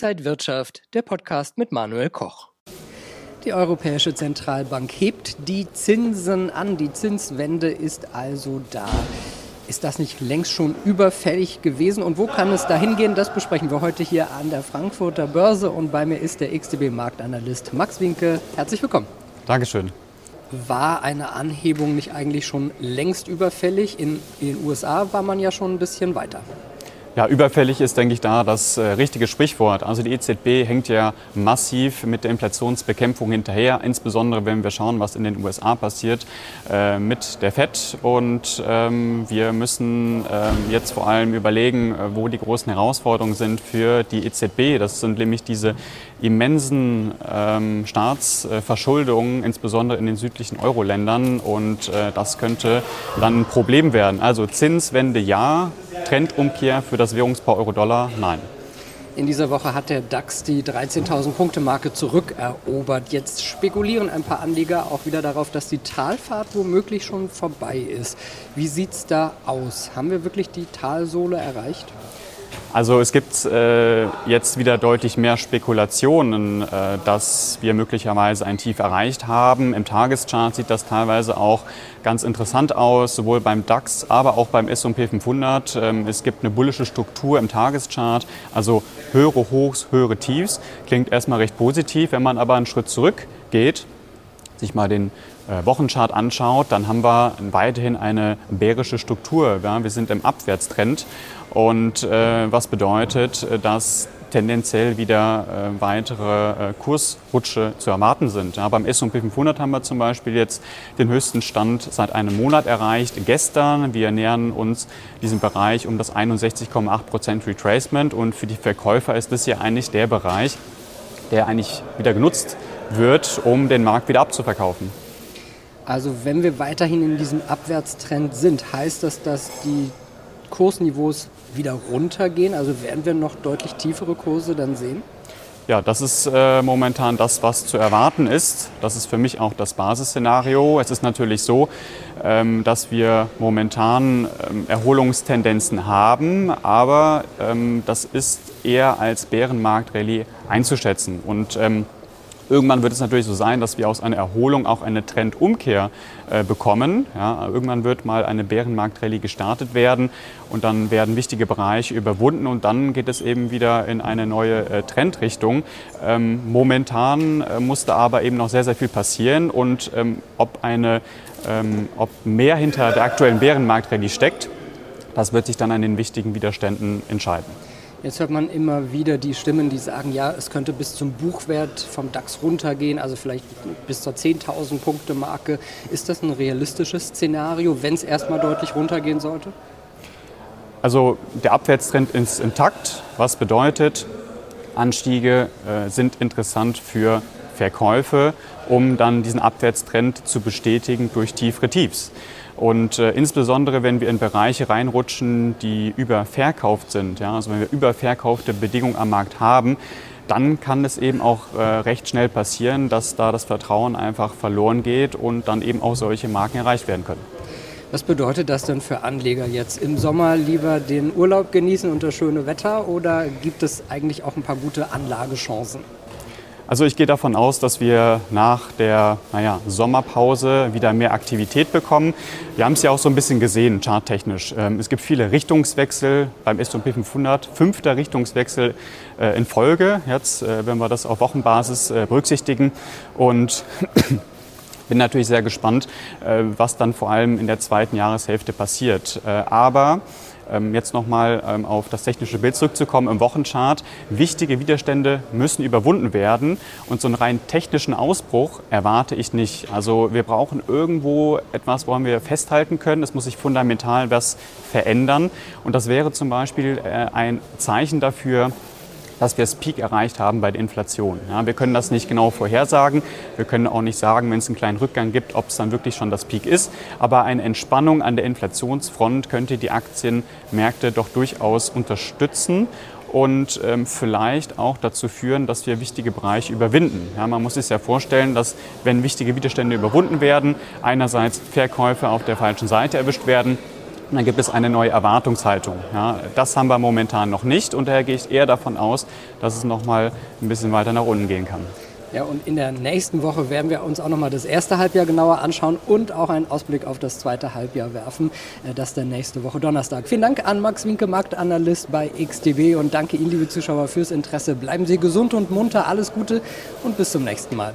Inside Wirtschaft, der Podcast mit Manuel Koch. Die Europäische Zentralbank hebt die Zinsen an. Die Zinswende ist also da. Ist das nicht längst schon überfällig gewesen? Und wo kann es dahin gehen? Das besprechen wir heute hier an der Frankfurter Börse. Und bei mir ist der XTB-Marktanalyst Max Winke. Herzlich willkommen. Dankeschön. War eine Anhebung nicht eigentlich schon längst überfällig? In den USA war man ja schon ein bisschen weiter. Ja, überfällig ist, denke ich, da das äh, richtige Sprichwort. Also die EZB hängt ja massiv mit der Inflationsbekämpfung hinterher, insbesondere wenn wir schauen, was in den USA passiert äh, mit der FED. Und ähm, wir müssen ähm, jetzt vor allem überlegen, äh, wo die großen Herausforderungen sind für die EZB. Das sind nämlich diese immensen ähm, Staatsverschuldungen, insbesondere in den südlichen Euro-Ländern. Und äh, das könnte dann ein Problem werden. Also Zinswende ja, Trendumkehr für das Währungspaar Euro-Dollar? Nein. In dieser Woche hat der DAX die 13.000 Punkte Marke zurückerobert. Jetzt spekulieren ein paar Anleger auch wieder darauf, dass die Talfahrt womöglich schon vorbei ist. Wie sieht es da aus? Haben wir wirklich die Talsohle erreicht? Also es gibt äh, jetzt wieder deutlich mehr Spekulationen, äh, dass wir möglicherweise ein Tief erreicht haben. Im Tageschart sieht das teilweise auch ganz interessant aus, sowohl beim DAX, aber auch beim S&P 500. Ähm, es gibt eine bullische Struktur im Tageschart, also höhere Hochs, höhere Tiefs. Klingt erstmal recht positiv. Wenn man aber einen Schritt zurück geht, sich mal den äh, Wochenchart anschaut, dann haben wir weiterhin eine bärische Struktur. Ja? Wir sind im Abwärtstrend und äh, was bedeutet, äh, dass tendenziell wieder äh, weitere äh, Kursrutsche zu erwarten sind. Ja, beim S&P 500 haben wir zum Beispiel jetzt den höchsten Stand seit einem Monat erreicht. Gestern, wir nähern uns diesem Bereich um das 61,8% Retracement und für die Verkäufer ist das ja eigentlich der Bereich, der eigentlich wieder genutzt wird, um den Markt wieder abzuverkaufen. Also wenn wir weiterhin in diesem Abwärtstrend sind, heißt das, dass die Kursniveaus wieder runtergehen? Also werden wir noch deutlich tiefere Kurse dann sehen? Ja, das ist äh, momentan das, was zu erwarten ist. Das ist für mich auch das Basisszenario. Es ist natürlich so, ähm, dass wir momentan ähm, Erholungstendenzen haben, aber ähm, das ist eher als Bärenmarkt-Rallye einzuschätzen. Und ähm, Irgendwann wird es natürlich so sein, dass wir aus einer Erholung auch eine Trendumkehr äh, bekommen. Ja, irgendwann wird mal eine Bärenmarktrallye gestartet werden und dann werden wichtige Bereiche überwunden und dann geht es eben wieder in eine neue äh, Trendrichtung. Ähm, momentan äh, musste aber eben noch sehr, sehr viel passieren und ähm, ob, eine, ähm, ob mehr hinter der aktuellen Bärenmarktrallye steckt, das wird sich dann an den wichtigen Widerständen entscheiden. Jetzt hört man immer wieder die Stimmen, die sagen, ja, es könnte bis zum Buchwert vom DAX runtergehen, also vielleicht bis zur 10.000 Punkte Marke. Ist das ein realistisches Szenario, wenn es erstmal deutlich runtergehen sollte? Also der Abwärtstrend ist intakt, was bedeutet, Anstiege äh, sind interessant für Verkäufe, um dann diesen Abwärtstrend zu bestätigen durch tiefere Tiefs. Und äh, insbesondere, wenn wir in Bereiche reinrutschen, die überverkauft sind, ja, also wenn wir überverkaufte Bedingungen am Markt haben, dann kann es eben auch äh, recht schnell passieren, dass da das Vertrauen einfach verloren geht und dann eben auch solche Marken erreicht werden können. Was bedeutet das denn für Anleger jetzt? Im Sommer lieber den Urlaub genießen und das schöne Wetter oder gibt es eigentlich auch ein paar gute Anlagechancen? Also ich gehe davon aus, dass wir nach der naja, Sommerpause wieder mehr Aktivität bekommen. Wir haben es ja auch so ein bisschen gesehen, charttechnisch. Ähm, es gibt viele Richtungswechsel beim S&P 500, fünfter Richtungswechsel äh, in Folge, jetzt, äh, wenn wir das auf Wochenbasis äh, berücksichtigen. Und bin natürlich sehr gespannt, was dann vor allem in der zweiten Jahreshälfte passiert. Aber ähm, jetzt nochmal ähm, auf das technische Bild zurückzukommen im Wochenchart. Wichtige Widerstände müssen überwunden werden und so einen rein technischen Ausbruch erwarte ich nicht. Also wir brauchen irgendwo etwas, woran wir festhalten können. Es muss sich fundamental was verändern und das wäre zum Beispiel äh, ein Zeichen dafür, dass wir das Peak erreicht haben bei der Inflation. Ja, wir können das nicht genau vorhersagen. Wir können auch nicht sagen, wenn es einen kleinen Rückgang gibt, ob es dann wirklich schon das Peak ist. Aber eine Entspannung an der Inflationsfront könnte die Aktienmärkte doch durchaus unterstützen und ähm, vielleicht auch dazu führen, dass wir wichtige Bereiche überwinden. Ja, man muss sich ja vorstellen, dass wenn wichtige Widerstände überwunden werden, einerseits Verkäufe auf der falschen Seite erwischt werden, Dann gibt es eine neue Erwartungshaltung. Ja, das haben wir momentan noch nicht und daher gehe ich eher davon aus, dass es noch mal ein bisschen weiter nach unten gehen kann. Ja, und in der nächsten Woche werden wir uns auch nochmal das erste Halbjahr genauer anschauen und auch einen Ausblick auf das zweite Halbjahr werfen. Äh, das dann nächste Woche Donnerstag. Vielen Dank an Max Winke, Marktanalyst bei XTB und danke Ihnen, liebe Zuschauer, fürs Interesse. Bleiben Sie gesund und munter, alles Gute und bis zum nächsten Mal.